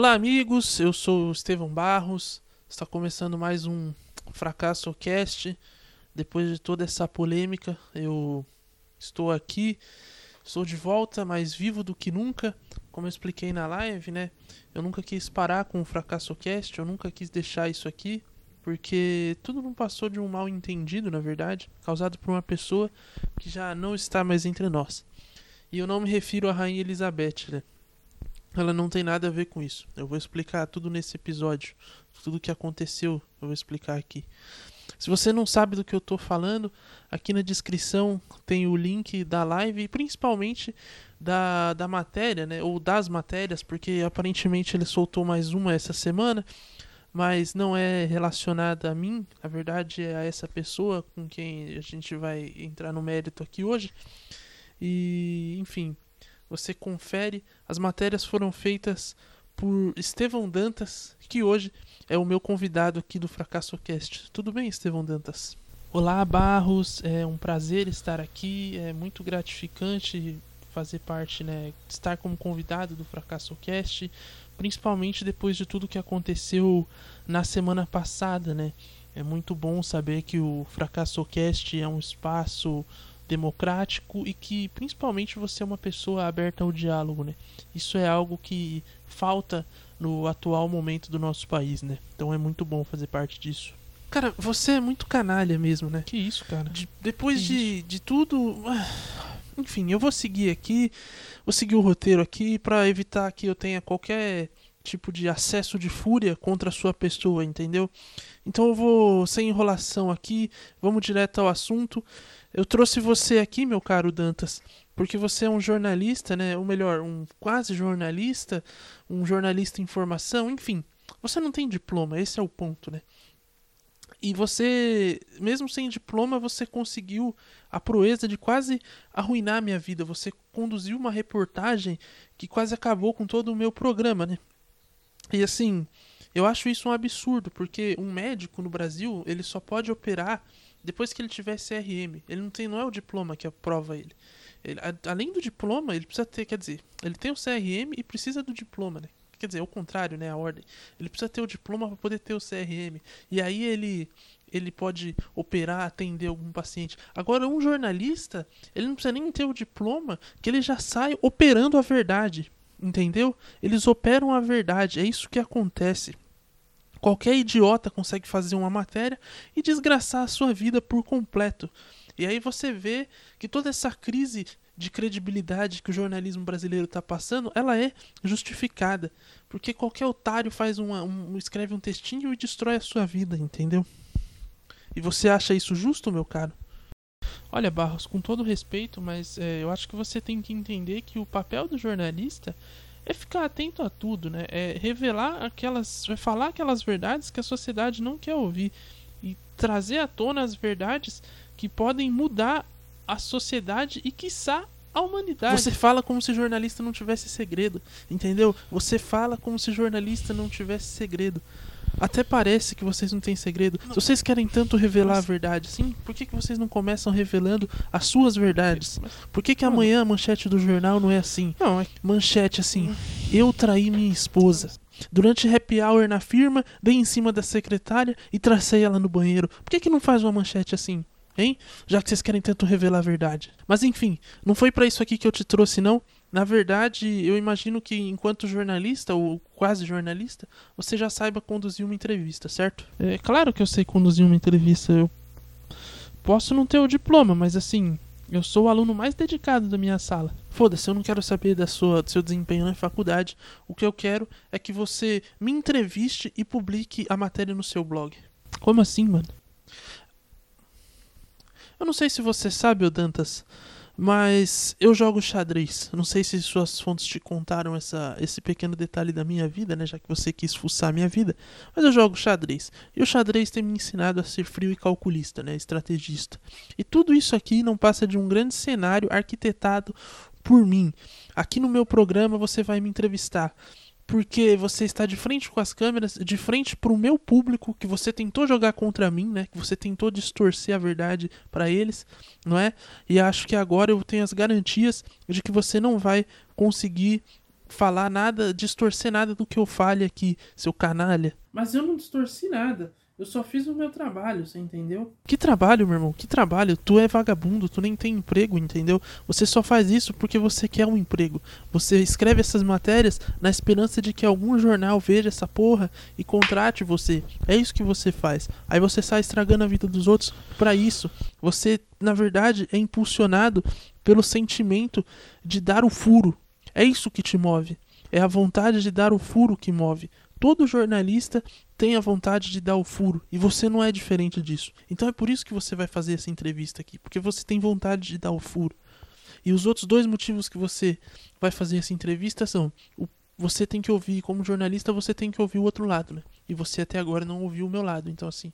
Olá, amigos. Eu sou o Estevão Barros. Está começando mais um Fracasso Cast. Depois de toda essa polêmica, eu estou aqui. Estou de volta, mais vivo do que nunca. Como eu expliquei na live, né? Eu nunca quis parar com o Fracasso Cast, eu nunca quis deixar isso aqui, porque tudo não passou de um mal entendido, na verdade, causado por uma pessoa que já não está mais entre nós. E eu não me refiro à Rainha Elizabeth, né? Ela não tem nada a ver com isso. Eu vou explicar tudo nesse episódio, tudo o que aconteceu, eu vou explicar aqui. Se você não sabe do que eu estou falando, aqui na descrição tem o link da live e principalmente da, da matéria, né? Ou das matérias, porque aparentemente ele soltou mais uma essa semana, mas não é relacionada a mim, na verdade é a essa pessoa com quem a gente vai entrar no mérito aqui hoje. E, enfim, você confere. As matérias foram feitas por Estevão Dantas, que hoje é o meu convidado aqui do Fracasso Cast. Tudo bem, Estevão Dantas? Olá, Barros. É um prazer estar aqui. É muito gratificante fazer parte, né, estar como convidado do Fracasso Cast, principalmente depois de tudo que aconteceu na semana passada, né? É muito bom saber que o Fracasso Cast é um espaço democrático e que principalmente você é uma pessoa aberta ao diálogo, né? Isso é algo que falta no atual momento do nosso país, né? Então é muito bom fazer parte disso. Cara, você é muito canalha mesmo, né? Que isso, cara? De, depois de, de tudo. Enfim, eu vou seguir aqui. Vou seguir o roteiro aqui para evitar que eu tenha qualquer tipo de acesso de fúria contra a sua pessoa, entendeu? Então eu vou sem enrolação aqui, vamos direto ao assunto. Eu trouxe você aqui, meu caro Dantas, porque você é um jornalista, né? Ou melhor, um quase jornalista, um jornalista em formação, enfim. Você não tem diploma, esse é o ponto, né? E você, mesmo sem diploma, você conseguiu a proeza de quase arruinar a minha vida. Você conduziu uma reportagem que quase acabou com todo o meu programa, né? E assim, eu acho isso um absurdo, porque um médico no Brasil, ele só pode operar depois que ele tiver CRM. Ele não tem, não é o diploma que aprova ele. ele a, além do diploma, ele precisa ter, quer dizer, ele tem o CRM e precisa do diploma, né? Quer dizer, é o contrário, né, a ordem. Ele precisa ter o diploma para poder ter o CRM. E aí ele ele pode operar, atender algum paciente. Agora, um jornalista, ele não precisa nem ter o diploma, que ele já sai operando a verdade. Entendeu? Eles operam a verdade. É isso que acontece. Qualquer idiota consegue fazer uma matéria e desgraçar a sua vida por completo. E aí você vê que toda essa crise de credibilidade que o jornalismo brasileiro está passando, ela é justificada. Porque qualquer otário faz uma, um, escreve um textinho e destrói a sua vida, entendeu? E você acha isso justo, meu caro? Olha, Barros, com todo respeito, mas é, eu acho que você tem que entender que o papel do jornalista é ficar atento a tudo, né? É revelar aquelas, é falar aquelas verdades que a sociedade não quer ouvir e trazer à tona as verdades que podem mudar a sociedade e quiçá a humanidade. Você fala como se jornalista não tivesse segredo, entendeu? Você fala como se jornalista não tivesse segredo. Até parece que vocês não têm segredo. Não. Se vocês querem tanto revelar a verdade, sim, por que, que vocês não começam revelando as suas verdades? Por que, que amanhã a manchete do jornal não é assim? Não, é... Manchete assim: Eu traí minha esposa. Durante happy hour na firma, dei em cima da secretária e tracei ela no banheiro. Por que, que não faz uma manchete assim? Hein? Já que vocês querem tanto revelar a verdade. Mas enfim, não foi para isso aqui que eu te trouxe, não. Na verdade, eu imagino que enquanto jornalista, ou quase jornalista, você já saiba conduzir uma entrevista, certo? É claro que eu sei conduzir uma entrevista. Eu posso não ter o diploma, mas assim, eu sou o aluno mais dedicado da minha sala. Foda-se, eu não quero saber da sua, do seu desempenho na faculdade. O que eu quero é que você me entreviste e publique a matéria no seu blog. Como assim, mano? Eu não sei se você sabe, Dantas, mas eu jogo xadrez. Não sei se suas fontes te contaram essa, esse pequeno detalhe da minha vida, né? Já que você quis fuçar a minha vida. Mas eu jogo xadrez. E o xadrez tem me ensinado a ser frio e calculista, né? Estrategista. E tudo isso aqui não passa de um grande cenário arquitetado por mim. Aqui no meu programa você vai me entrevistar porque você está de frente com as câmeras, de frente para o meu público, que você tentou jogar contra mim, né? Que você tentou distorcer a verdade para eles, não é? E acho que agora eu tenho as garantias de que você não vai conseguir falar nada, distorcer nada do que eu fale aqui, seu canalha. Mas eu não distorci nada. Eu só fiz o meu trabalho, você entendeu? Que trabalho, meu irmão? Que trabalho? Tu é vagabundo, tu nem tem emprego, entendeu? Você só faz isso porque você quer um emprego. Você escreve essas matérias na esperança de que algum jornal veja essa porra e contrate você. É isso que você faz. Aí você sai estragando a vida dos outros para isso. Você, na verdade, é impulsionado pelo sentimento de dar o furo. É isso que te move. É a vontade de dar o furo que move. Todo jornalista tem a vontade de dar o furo e você não é diferente disso. Então é por isso que você vai fazer essa entrevista aqui, porque você tem vontade de dar o furo. E os outros dois motivos que você vai fazer essa entrevista são: o, você tem que ouvir, como jornalista, você tem que ouvir o outro lado, né? E você até agora não ouviu o meu lado. Então, assim,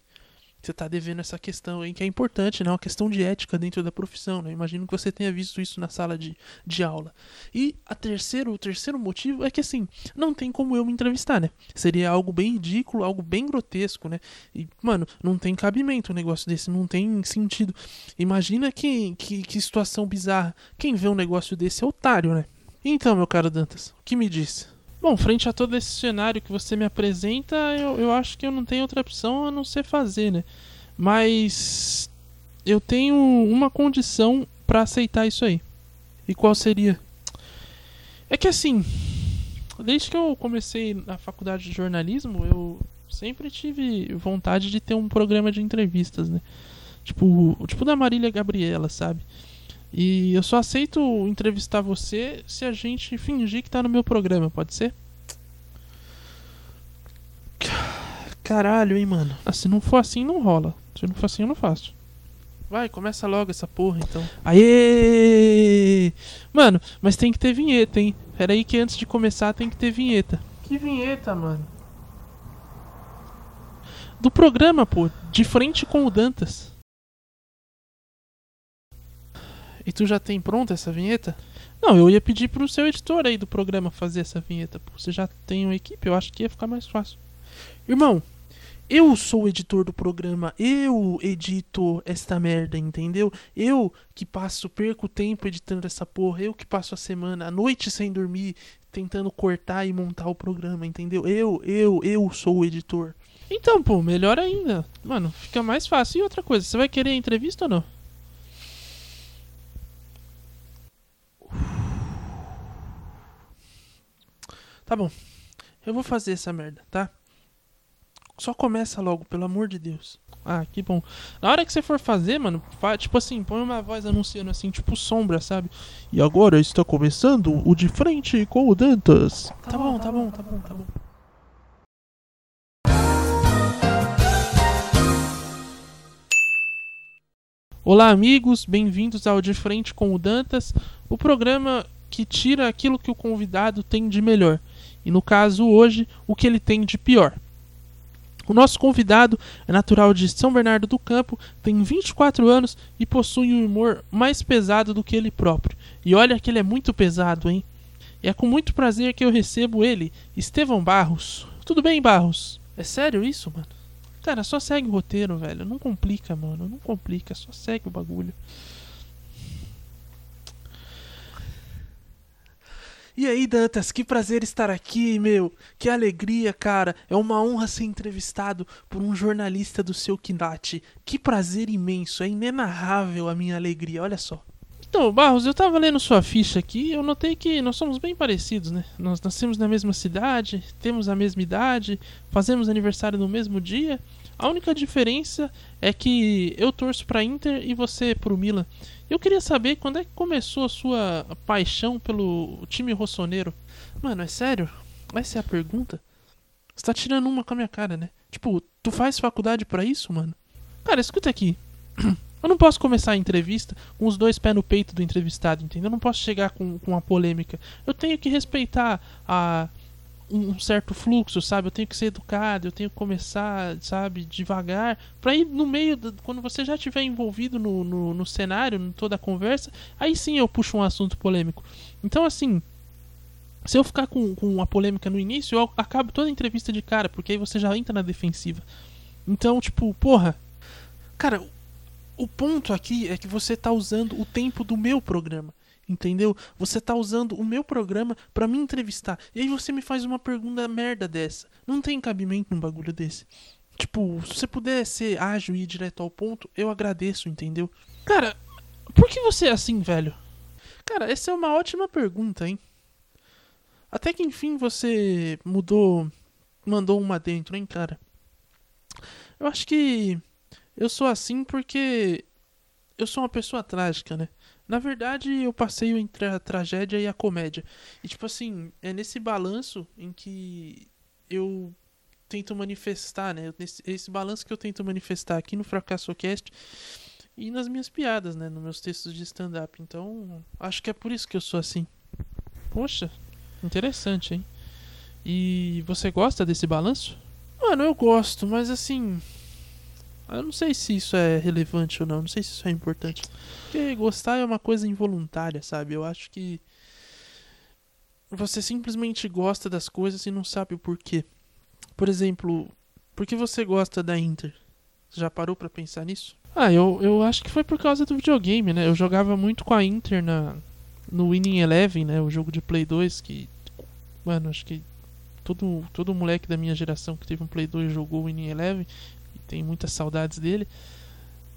você está devendo essa questão aí, que é importante, né? Uma questão de ética dentro da profissão, né? Imagino que você tenha visto isso na sala de, de aula. E a terceiro, o terceiro motivo é que, assim, não tem como eu me entrevistar, né? Seria algo bem ridículo, algo bem grotesco, né? E, mano, não tem cabimento um negócio desse, não tem sentido. Imagina que, que, que situação bizarra. Quem vê um negócio desse é otário, né? Então, meu caro Dantas, o que me disse? Bom, frente a todo esse cenário que você me apresenta, eu, eu acho que eu não tenho outra opção a não ser fazer, né? Mas eu tenho uma condição para aceitar isso aí. E qual seria? É que assim, desde que eu comecei na faculdade de jornalismo, eu sempre tive vontade de ter um programa de entrevistas, né? Tipo, tipo da Marília Gabriela, sabe? E eu só aceito entrevistar você se a gente fingir que tá no meu programa, pode ser? Caralho, hein, mano. Ah, se não for assim, não rola. Se não for assim, eu não faço. Vai, começa logo essa porra, então. Aê! Mano, mas tem que ter vinheta, hein? Pera aí que antes de começar tem que ter vinheta. Que vinheta, mano? Do programa, pô. De frente com o Dantas. E tu já tem pronta essa vinheta? Não, eu ia pedir pro seu editor aí do programa fazer essa vinheta. Você já tem uma equipe, eu acho que ia ficar mais fácil. Irmão, eu sou o editor do programa, eu edito esta merda, entendeu? Eu que passo, perco tempo editando essa porra, eu que passo a semana, a noite sem dormir, tentando cortar e montar o programa, entendeu? Eu, eu, eu sou o editor. Então, pô, melhor ainda. Mano, fica mais fácil. E outra coisa, você vai querer entrevista ou não? Tá bom. Eu vou fazer essa merda, tá? Só começa logo, pelo amor de Deus. Ah, que bom. Na hora que você for fazer, mano, tipo assim, põe uma voz anunciando assim, tipo sombra, sabe? E agora está começando o de frente com o Dantas. Tá, tá bom, tá bom, tá bom, tá bom. Olá, amigos, bem-vindos ao De Frente com o Dantas, o programa que tira aquilo que o convidado tem de melhor e no caso hoje, o que ele tem de pior. O nosso convidado é natural de São Bernardo do Campo, tem 24 anos e possui um humor mais pesado do que ele próprio. E olha que ele é muito pesado, hein? E é com muito prazer que eu recebo ele, Estevão Barros. Tudo bem, Barros? É sério isso, mano? Cara, só segue o roteiro, velho. Não complica, mano. Não complica, só segue o bagulho. E aí, Dantas, que prazer estar aqui, meu. Que alegria, cara. É uma honra ser entrevistado por um jornalista do seu Kinat. Que prazer imenso. É inenarrável a minha alegria. Olha só. Então, Barros, eu tava lendo sua ficha aqui e eu notei que nós somos bem parecidos, né? Nós nascemos na mesma cidade, temos a mesma idade, fazemos aniversário no mesmo dia. A única diferença é que eu torço para Inter e você pro Milan. Eu queria saber quando é que começou a sua paixão pelo time rossoneiro. Mano, é sério? Essa é a pergunta? Você tá tirando uma com a minha cara, né? Tipo, tu faz faculdade para isso, mano? Cara, escuta aqui. Eu não posso começar a entrevista com os dois pés no peito do entrevistado, entendeu? Eu não posso chegar com, com uma polêmica. Eu tenho que respeitar a, um certo fluxo, sabe? Eu tenho que ser educado, eu tenho que começar, sabe, devagar, para ir no meio, do, quando você já estiver envolvido no, no, no cenário, em toda a conversa, aí sim eu puxo um assunto polêmico. Então, assim, se eu ficar com, com uma polêmica no início, eu acabo toda a entrevista de cara, porque aí você já entra na defensiva. Então, tipo, porra, cara, o ponto aqui é que você tá usando o tempo do meu programa. Entendeu? Você tá usando o meu programa para me entrevistar. E aí você me faz uma pergunta merda dessa. Não tem cabimento num bagulho desse. Tipo, se você puder ser ágil e ir direto ao ponto, eu agradeço, entendeu? Cara, por que você é assim, velho? Cara, essa é uma ótima pergunta, hein? Até que enfim você mudou, mandou uma dentro, hein, cara? Eu acho que eu sou assim porque eu sou uma pessoa trágica, né? Na verdade, eu passei entre a tragédia e a comédia. E tipo assim, é nesse balanço em que eu tento manifestar, né? Nesse, esse balanço que eu tento manifestar aqui no Fracassocast e nas minhas piadas, né? Nos meus textos de stand-up. Então, acho que é por isso que eu sou assim. Poxa, interessante, hein? E você gosta desse balanço? Mano, eu gosto, mas assim. Eu não sei se isso é relevante ou não, não sei se isso é importante. Porque gostar é uma coisa involuntária, sabe? Eu acho que. Você simplesmente gosta das coisas e não sabe o porquê. Por exemplo, por que você gosta da Inter? Já parou para pensar nisso? Ah, eu, eu acho que foi por causa do videogame, né? Eu jogava muito com a Inter na, no Winning Eleven, né? O jogo de Play 2 que. Mano, acho que todo, todo moleque da minha geração que teve um Play 2 jogou o Winning Eleven tem muitas saudades dele.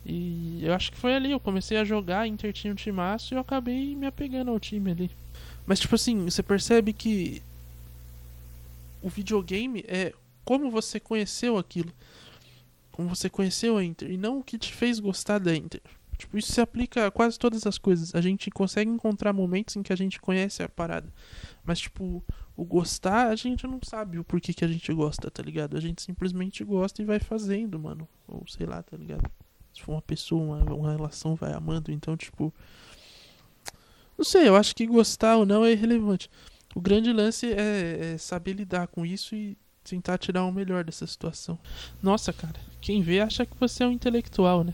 E eu acho que foi ali, eu comecei a jogar, Inter tinha um timaço e eu acabei me apegando ao time ali. Mas tipo assim, você percebe que o videogame é como você conheceu aquilo. Como você conheceu a Inter. E não o que te fez gostar da Inter. Tipo, isso se aplica a quase todas as coisas. A gente consegue encontrar momentos em que a gente conhece a parada. Mas, tipo, o gostar, a gente não sabe o porquê que a gente gosta, tá ligado? A gente simplesmente gosta e vai fazendo, mano. Ou sei lá, tá ligado? Se for uma pessoa, uma, uma relação, vai amando. Então, tipo. Não sei, eu acho que gostar ou não é irrelevante. O grande lance é, é saber lidar com isso e tentar tirar o melhor dessa situação. Nossa, cara, quem vê acha que você é um intelectual, né?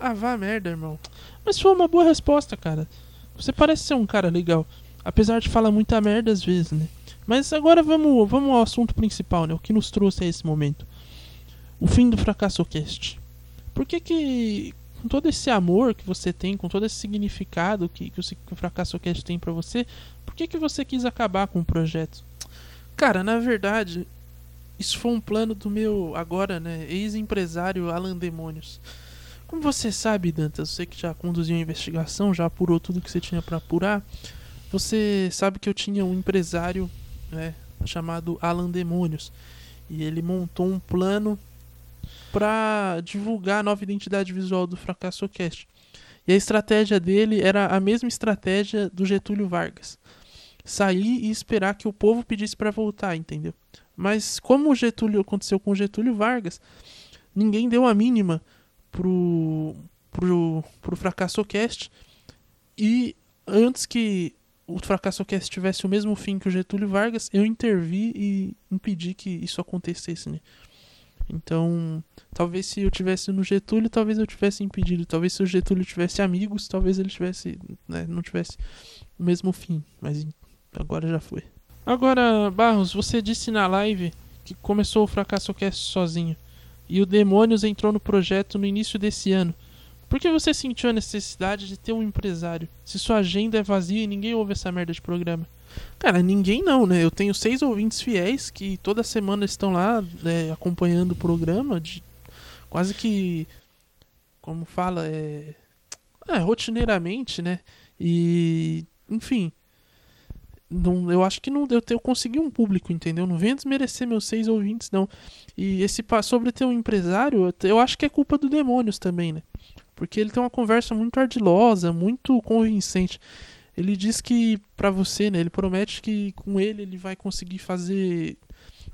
Ah, vá merda, irmão. Mas foi uma boa resposta, cara. Você parece ser um cara legal. Apesar de falar muita merda às vezes, né? Mas agora vamos, vamos ao assunto principal, né? O que nos trouxe a esse momento. O fim do fracasso cast. Por que que com todo esse amor que você tem, com todo esse significado que, que, o, fracasso cast tem para você, por que que você quis acabar com o projeto? Cara, na verdade, isso foi um plano do meu agora, né, ex-empresário Alan Demônios. Como você sabe, Dantas, você que já conduziu a investigação, já apurou tudo que você tinha para apurar, você sabe que eu tinha um empresário, né, chamado Alan Demônios, e ele montou um plano para divulgar a nova identidade visual do Fracasso Cast. E a estratégia dele era a mesma estratégia do Getúlio Vargas. Sair e esperar que o povo pedisse para voltar, entendeu? Mas como o Getúlio aconteceu com o Getúlio Vargas, ninguém deu a mínima pro pro pro Fracassocast e antes que o Fracassocast tivesse o mesmo fim que o Getúlio Vargas, eu intervi e impedi que isso acontecesse, né? Então, talvez se eu tivesse no Getúlio, talvez eu tivesse impedido. Talvez se o Getúlio tivesse amigos, talvez ele tivesse, né, não tivesse o mesmo fim. Mas agora já foi. Agora, Barros, você disse na live que começou o Fracasso Cast sozinho e o Demônios entrou no projeto no início desse ano. Por que você sentiu a necessidade de ter um empresário se sua agenda é vazia e ninguém ouve essa merda de programa? Cara, ninguém não, né? Eu tenho seis ouvintes fiéis que toda semana estão lá né, acompanhando o programa, de, quase que. Como fala? É, é, rotineiramente, né? E. Enfim. Não, eu acho que não eu, eu consegui um público, entendeu? Não venha desmerecer meus seis ouvintes, não. E esse sobre ter um empresário, eu acho que é culpa do Demônios também, né? Porque ele tem uma conversa muito ardilosa, muito convincente. Ele diz que para você, né, ele promete que com ele ele vai conseguir fazer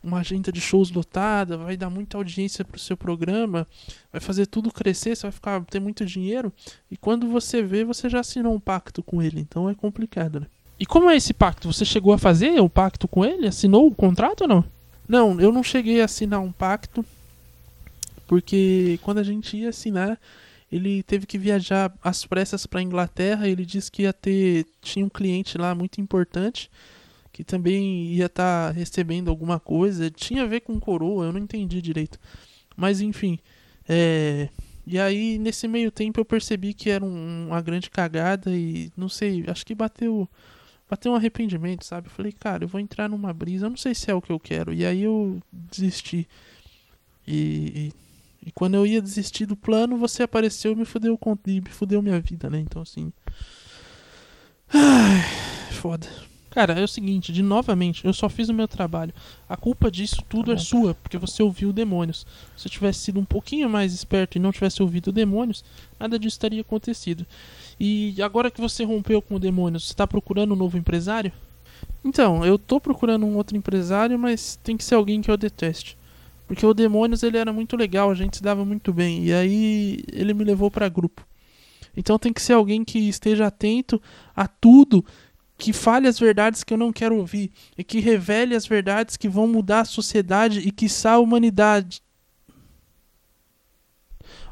uma agenda de shows lotada, vai dar muita audiência pro seu programa, vai fazer tudo crescer, você vai ficar ter muito dinheiro e quando você vê, você já assinou um pacto com ele, então é complicado, né? E como é esse pacto? Você chegou a fazer o pacto com ele? Assinou o contrato ou não? Não, eu não cheguei a assinar um pacto porque quando a gente ia assinar, ele teve que viajar às pressas para a Inglaterra. Ele disse que ia ter tinha um cliente lá muito importante que também ia estar tá recebendo alguma coisa. Tinha a ver com coroa, eu não entendi direito. Mas enfim, é... E aí, nesse meio tempo, eu percebi que era um- uma grande cagada e não sei, acho que bateu. Bateu um arrependimento, sabe? Eu falei, cara, eu vou entrar numa brisa, eu não sei se é o que eu quero. E aí eu desisti. E, e, e quando eu ia desistir do plano, você apareceu e me fudeu, com- e me fudeu minha vida, né? Então assim. Ai, foda. Cara, é o seguinte, de novamente, eu só fiz o meu trabalho. A culpa disso tudo Tá é sua, porque você ouviu demônios. Se eu tivesse sido um pouquinho mais esperto e não tivesse ouvido demônios, nada disso teria acontecido. E agora que você rompeu com o demônios, você tá procurando um novo empresário? Então, eu tô procurando um outro empresário, mas tem que ser alguém que eu deteste. Porque o Demônios ele era muito legal, a gente se dava muito bem. E aí ele me levou pra grupo. Então tem que ser alguém que esteja atento a tudo, que fale as verdades que eu não quero ouvir e que revele as verdades que vão mudar a sociedade e quiçá a humanidade.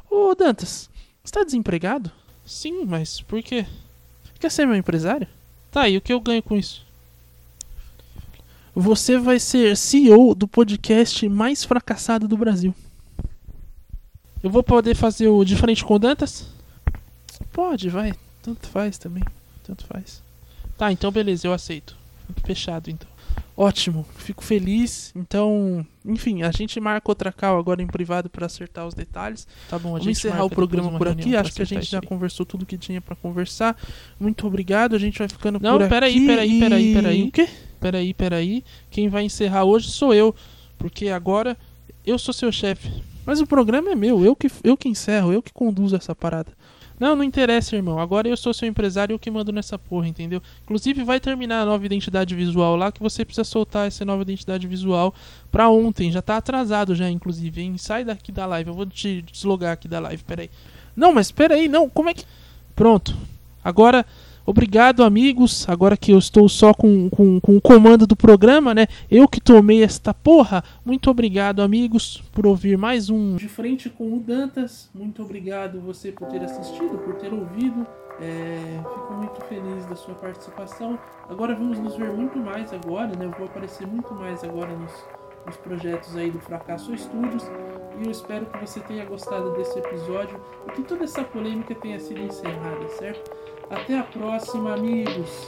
Ô Dantas, você tá desempregado? Sim, mas por quê? Quer ser meu empresário? Tá, e o que eu ganho com isso? Você vai ser CEO do podcast mais fracassado do Brasil. Eu vou poder fazer o de frente com o Dantas? Pode, vai. Tanto faz também. Tanto faz. Tá, então beleza, eu aceito. Fechado então. Ótimo, fico feliz. Então, enfim, a gente marca outra call agora em privado para acertar os detalhes. Tá bom, a Vamos gente encerrar marca o programa por aqui. Acho que a gente já conversou tudo que tinha pra conversar. Muito obrigado. A gente vai ficando Não, por peraí, aqui. peraí, peraí, e- peraí. O quê? Peraí, peraí. Quem vai encerrar hoje sou eu. Porque agora eu sou seu chefe. Mas o programa é meu, eu que, eu que encerro, eu que conduzo essa parada. Não, não interessa, irmão. Agora eu sou seu empresário eu que mando nessa porra, entendeu? Inclusive vai terminar a nova identidade visual lá que você precisa soltar essa nova identidade visual pra ontem. Já tá atrasado já, inclusive, hein? Sai daqui da live. Eu vou te deslogar aqui da live, peraí. Não, mas peraí, não, como é que. Pronto. Agora, obrigado, amigos. Agora que eu estou só com, com, com o comando do programa, né? Eu que tomei esta porra. Muito obrigado, amigos, por ouvir mais um. De frente com o Dantas, muito obrigado você por ter assistido, por ter ouvido. É, fico muito feliz da sua participação. Agora vamos nos ver muito mais agora, né? Eu vou aparecer muito mais agora nos, nos projetos aí do Fracasso Studios. E eu espero que você tenha gostado desse episódio e que toda essa polêmica tenha sido encerrada, certo? Até a próxima, amigos!